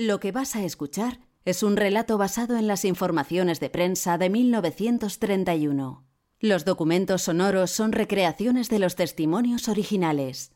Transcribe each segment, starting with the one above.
Lo que vas a escuchar es un relato basado en las informaciones de prensa de 1931. Los documentos sonoros son recreaciones de los testimonios originales.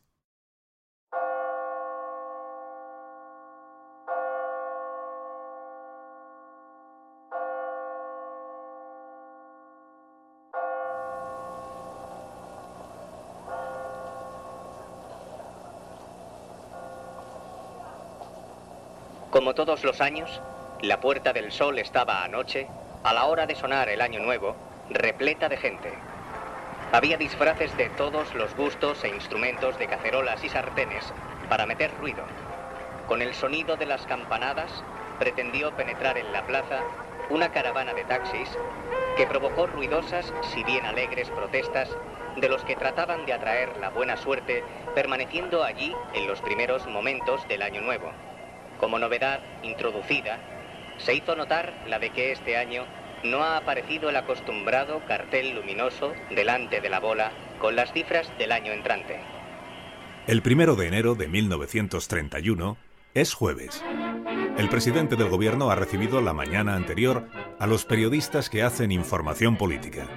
Como todos los años, la Puerta del Sol estaba anoche, a la hora de sonar el Año Nuevo, repleta de gente. Había disfraces de todos los gustos e instrumentos de cacerolas y sartenes para meter ruido. Con el sonido de las campanadas, pretendió penetrar en la plaza una caravana de taxis que provocó ruidosas, si bien alegres, protestas de los que trataban de atraer la buena suerte permaneciendo allí en los primeros momentos del Año Nuevo. Como novedad introducida, se hizo notar la de que este año no ha aparecido el acostumbrado cartel luminoso delante de la bola con las cifras del año entrante. El primero de enero de 1931 es jueves. El presidente del gobierno ha recibido la mañana anterior a los periodistas que hacen información política.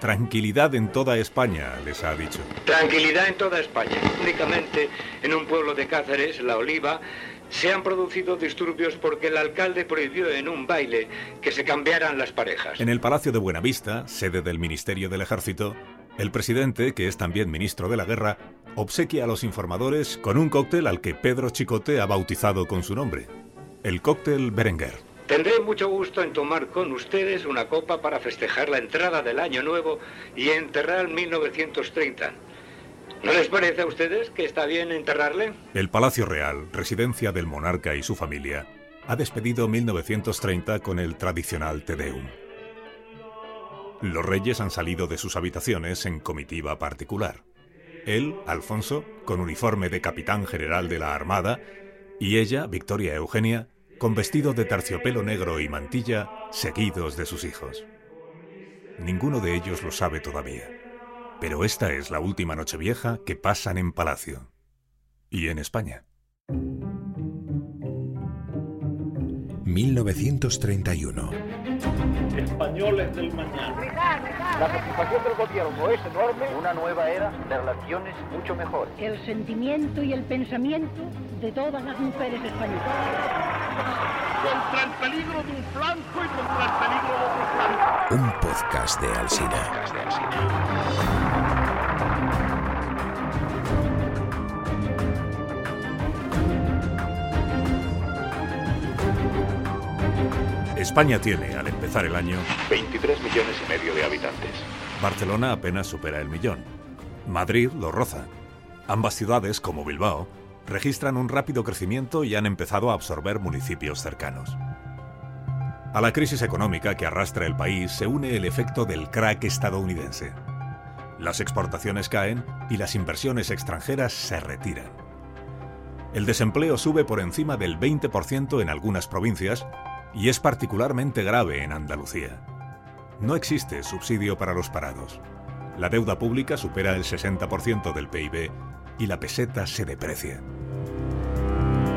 Tranquilidad en toda España, les ha dicho. Tranquilidad en toda España. Únicamente en un pueblo de Cáceres, La Oliva, se han producido disturbios porque el alcalde prohibió en un baile que se cambiaran las parejas. En el Palacio de Buenavista, sede del Ministerio del Ejército, el presidente, que es también ministro de la Guerra, obsequia a los informadores con un cóctel al que Pedro Chicote ha bautizado con su nombre, el cóctel Berenguer. Tendré mucho gusto en tomar con ustedes una copa para festejar la entrada del año nuevo y enterrar 1930. ¿No les parece a ustedes que está bien enterrarle? El Palacio Real, residencia del monarca y su familia, ha despedido 1930 con el tradicional Te Deum. Los reyes han salido de sus habitaciones en comitiva particular. Él, Alfonso, con uniforme de capitán general de la Armada, y ella, Victoria Eugenia, con vestido de terciopelo negro y mantilla, seguidos de sus hijos. Ninguno de ellos lo sabe todavía. Pero esta es la última Nochevieja que pasan en Palacio. Y en España. 1931. Españoles del mañana. La preocupación del gobierno es enorme. Una nueva era de relaciones mucho mejor. El sentimiento y el pensamiento de todas las mujeres españolas. Contra el peligro de un flanco y contra el peligro de otro flanco. Un podcast de Alsina. España tiene, al empezar el año, 23 millones y medio de habitantes. Barcelona apenas supera el millón. Madrid lo roza. Ambas ciudades, como Bilbao, registran un rápido crecimiento y han empezado a absorber municipios cercanos. A la crisis económica que arrastra el país se une el efecto del crack estadounidense. Las exportaciones caen y las inversiones extranjeras se retiran. El desempleo sube por encima del 20% en algunas provincias y es particularmente grave en Andalucía. No existe subsidio para los parados. La deuda pública supera el 60% del PIB y la peseta se deprecia.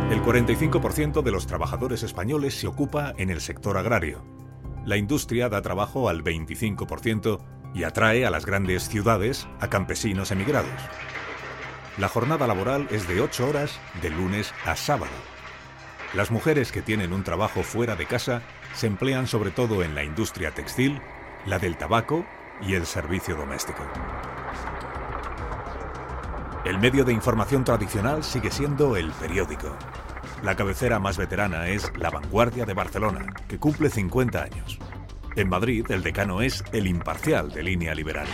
El 45% de los trabajadores españoles se ocupa en el sector agrario. La industria da trabajo al 25% y atrae a las grandes ciudades a campesinos emigrados. La jornada laboral es de 8 horas de lunes a sábado. Las mujeres que tienen un trabajo fuera de casa se emplean sobre todo en la industria textil, la del tabaco y el servicio doméstico. El medio de información tradicional sigue siendo el periódico. La cabecera más veterana es La Vanguardia de Barcelona, que cumple 50 años. En Madrid, el decano es El Imparcial de línea liberal.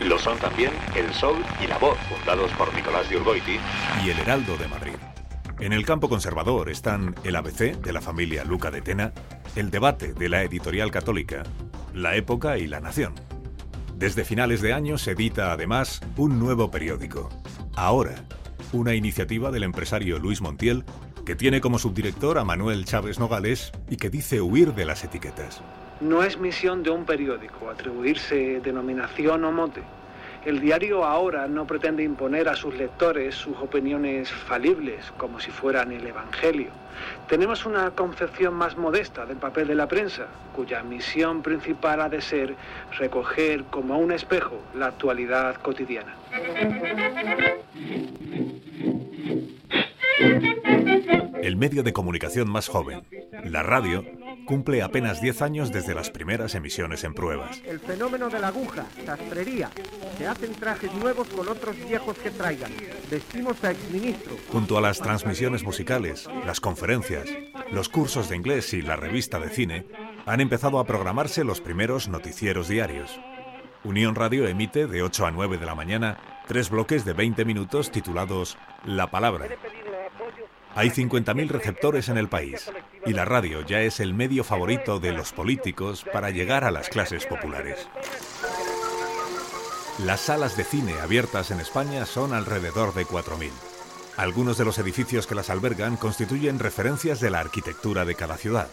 Lo son también El Sol y La Voz, fundados por Nicolás de Urgoiti, y El Heraldo de Madrid. En el campo conservador están el ABC de la familia Luca de Tena, el debate de la editorial católica, La Época y La Nación. Desde finales de año se edita además un nuevo periódico, Ahora, una iniciativa del empresario Luis Montiel que tiene como subdirector a Manuel Chávez Nogales y que dice huir de las etiquetas. No es misión de un periódico atribuirse denominación o mote El diario ahora no pretende imponer a sus lectores sus opiniones falibles, como si fueran el Evangelio. Tenemos una concepción más modesta del papel de la prensa, cuya misión principal ha de ser recoger como un espejo la actualidad cotidiana. El medio de comunicación más joven, la radio, cumple apenas 10 años desde las primeras emisiones en pruebas. El fenómeno de la aguja, sastrería. Se hacen trajes nuevos con otros viejos que traigan. Vestimos a exministros. Junto a las transmisiones musicales, las conferencias, los cursos de inglés y la revista de cine, han empezado a programarse los primeros noticieros diarios. Unión Radio emite de 8 a 9 de la mañana tres bloques de 20 minutos titulados La Palabra. Hay 50.000 receptores en el país y la radio ya es el medio favorito de los políticos para llegar a las clases populares. Las salas de cine abiertas en España son alrededor de 4.000. Algunos de los edificios que las albergan constituyen referencias de la arquitectura de cada ciudad.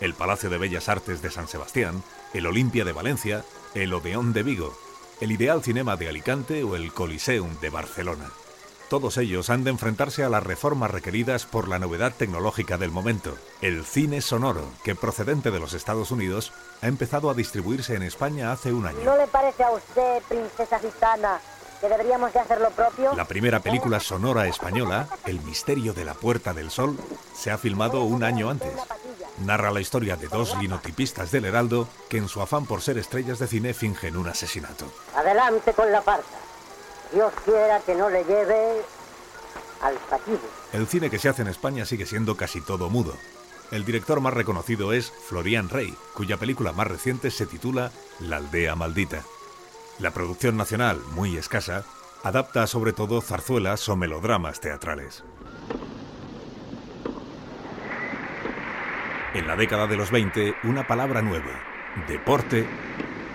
El Palacio de Bellas Artes de San Sebastián, el Olimpia de Valencia, el Odeón de Vigo, el Ideal Cinema de Alicante o el Coliseum de Barcelona. Todos ellos han de enfrentarse a las reformas requeridas por la novedad tecnológica del momento, el cine sonoro, que procedente de los Estados Unidos ha empezado a distribuirse en España hace un año. ¿No le parece a usted, princesa gitana, que deberíamos de hacer lo propio? La primera película sonora española, El misterio de la Puerta del Sol, se ha filmado un año antes. Narra la historia de dos linotipistas del Heraldo que en su afán por ser estrellas de cine fingen un asesinato. Adelante con la farsa. Dios quiera que no le lleve al fatigue. El cine que se hace en España sigue siendo casi todo mudo. El director más reconocido es Florian Rey, cuya película más reciente se titula La aldea maldita. La producción nacional, muy escasa, adapta sobre todo zarzuelas o melodramas teatrales. En la década de los 20, una palabra nueva, deporte,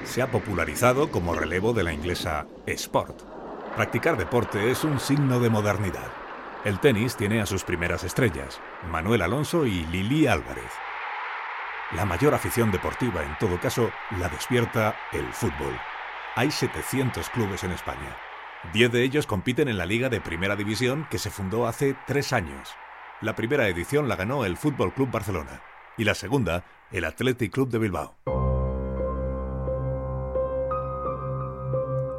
se ha popularizado como relevo de la inglesa sport. Practicar deporte es un signo de modernidad. El tenis tiene a sus primeras estrellas, Manuel Alonso y Lili Álvarez. La mayor afición deportiva, en todo caso, la despierta el fútbol. Hay 700 clubes en España. Diez de ellos compiten en la Liga de Primera División que se fundó hace tres años. La primera edición la ganó el Fútbol Club Barcelona y la segunda, el Athletic Club de Bilbao.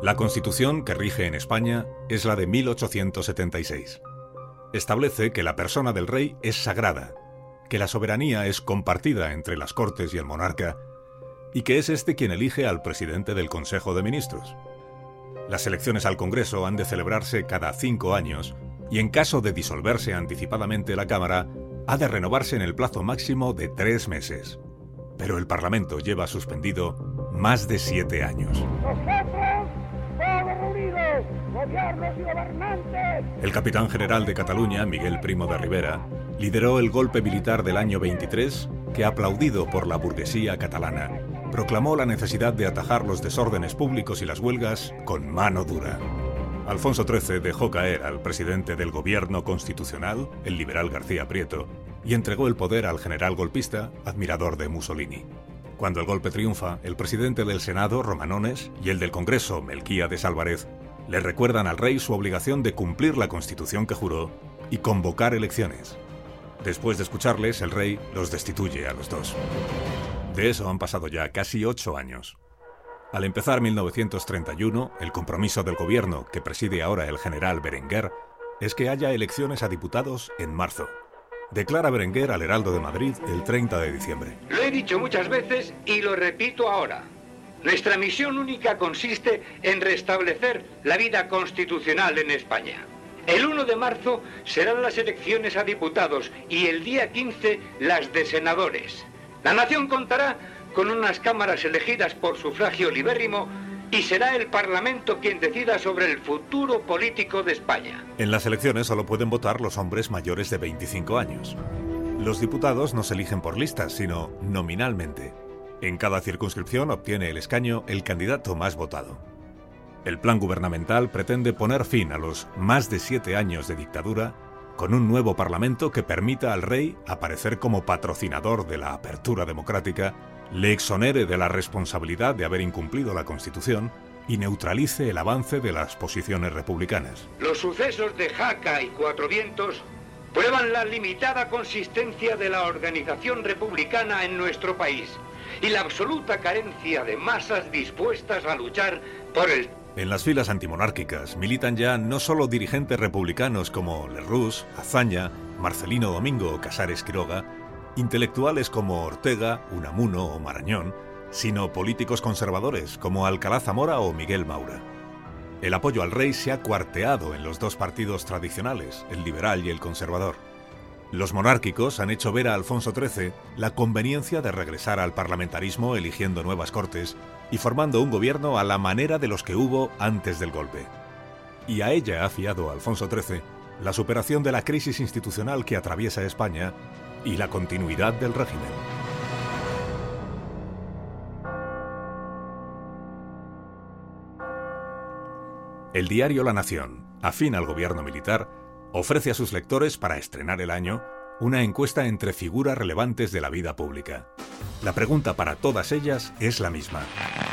La constitución que rige en España es la de 1876. Establece que la persona del rey es sagrada, que la soberanía es compartida entre las cortes y el monarca, y que es este quien elige al presidente del Consejo de Ministros. Las elecciones al Congreso han de celebrarse cada cinco años, y en caso de disolverse anticipadamente la Cámara, ha de renovarse en el plazo máximo de tres meses. Pero el Parlamento lleva suspendido más de siete años. El capitán general de Cataluña, Miguel Primo de Rivera, lideró el golpe militar del año 23 que, aplaudido por la burguesía catalana, proclamó la necesidad de atajar los desórdenes públicos y las huelgas con mano dura. Alfonso XIII dejó caer al presidente del gobierno constitucional, el liberal García Prieto, y entregó el poder al general golpista, admirador de Mussolini. Cuando el golpe triunfa, el presidente del Senado, Romanones, y el del Congreso, Melquíades Álvarez, le recuerdan al rey su obligación de cumplir la constitución que juró y convocar elecciones. Después de escucharles, el rey los destituye a los dos. De eso han pasado ya casi ocho años. Al empezar 1931, el compromiso del gobierno que preside ahora el general Berenguer es que haya elecciones a diputados en marzo. Declara Berenguer al Heraldo de Madrid el 30 de diciembre. Lo he dicho muchas veces y lo repito ahora. Nuestra misión única consiste en restablecer la vida constitucional en España. El 1 de marzo serán las elecciones a diputados y el día 15 las de senadores. La nación contará con unas cámaras elegidas por sufragio libérrimo y será el Parlamento quien decida sobre el futuro político de España. En las elecciones solo pueden votar los hombres mayores de 25 años. Los diputados no se eligen por listas, sino nominalmente. En cada circunscripción obtiene el escaño el candidato más votado. El plan gubernamental pretende poner fin a los más de siete años de dictadura con un nuevo Parlamento que permita al rey aparecer como patrocinador de la apertura democrática le exonere de la responsabilidad de haber incumplido la Constitución y neutralice el avance de las posiciones republicanas. Los sucesos de Jaca y Cuatro Vientos prueban la limitada consistencia de la organización republicana en nuestro país y la absoluta carencia de masas dispuestas a luchar por el... En las filas antimonárquicas militan ya no solo dirigentes republicanos como Lerroux, Azaña, Marcelino Domingo o Casares Quiroga, intelectuales como Ortega, Unamuno o Marañón, sino políticos conservadores como Alcalá Zamora o Miguel Maura. El apoyo al rey se ha cuarteado en los dos partidos tradicionales, el liberal y el conservador. Los monárquicos han hecho ver a Alfonso XIII la conveniencia de regresar al parlamentarismo eligiendo nuevas cortes y formando un gobierno a la manera de los que hubo antes del golpe. Y a ella ha fiado Alfonso XIII la superación de la crisis institucional que atraviesa España y la continuidad del régimen. El diario La Nación, afín al gobierno militar, ofrece a sus lectores para estrenar el año una encuesta entre figuras relevantes de la vida pública. La pregunta para todas ellas es la misma.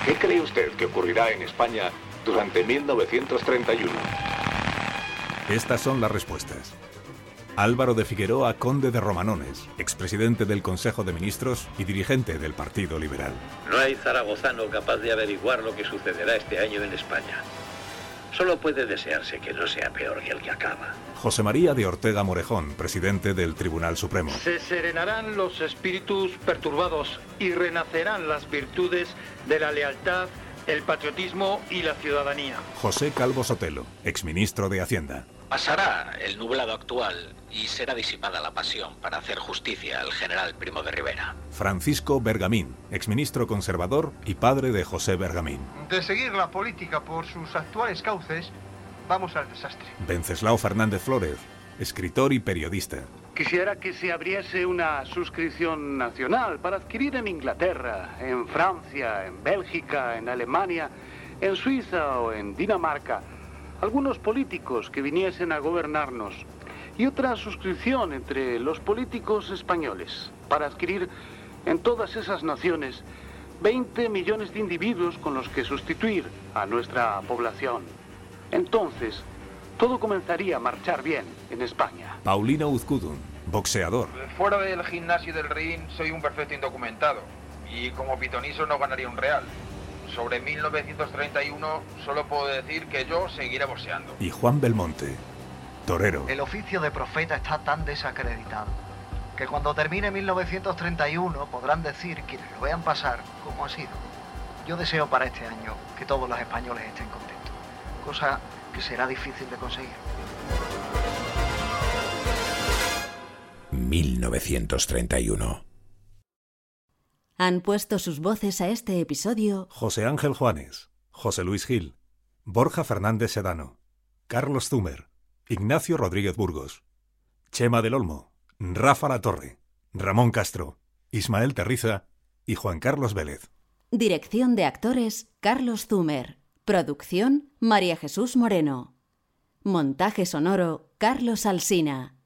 ¿Qué cree usted que ocurrirá en España durante 1931? Estas son las respuestas. Álvaro de Figueroa, conde de Romanones, expresidente del Consejo de Ministros y dirigente del Partido Liberal. No hay zaragozano capaz de averiguar lo que sucederá este año en España. Solo puede desearse que no sea peor que el que acaba. José María de Ortega Morejón, presidente del Tribunal Supremo. Se serenarán los espíritus perturbados y renacerán las virtudes de la lealtad, el patriotismo y la ciudadanía. José Calvo Sotelo, exministro de Hacienda. Pasará el nublado actual y será disipada la pasión para hacer justicia al general Primo de Rivera. Francisco Bergamín, exministro conservador y padre de José Bergamín. De seguir la política por sus actuales cauces, vamos al desastre. Venceslao Fernández Flórez, escritor y periodista. Quisiera que se abriese una suscripción nacional para adquirir en Inglaterra, en Francia, en Bélgica, en Alemania, en Suiza o en Dinamarca algunos políticos que viniesen a gobernarnos y otra suscripción entre los políticos españoles para adquirir en todas esas naciones 20 millones de individuos con los que sustituir a nuestra población. Entonces, todo comenzaría a marchar bien en España. Paulino Uzcudun, boxeador. Fuera del gimnasio del ring soy un perfecto indocumentado y como pitoniso no ganaría un real sobre 1931 solo puedo decir que yo seguiré boxeando. Y Juan Belmonte, torero. El oficio de profeta está tan desacreditado que cuando termine 1931 podrán decir quienes lo vean pasar como ha sido. Yo deseo para este año que todos los españoles estén contentos, cosa que será difícil de conseguir. 1931 han puesto sus voces a este episodio José Ángel Juanes, José Luis Gil, Borja Fernández Sedano, Carlos Zumer, Ignacio Rodríguez Burgos, Chema del Olmo, Rafa La Torre, Ramón Castro, Ismael Terriza y Juan Carlos Vélez. Dirección de actores Carlos Zumer. Producción María Jesús Moreno. Montaje sonoro Carlos Alsina.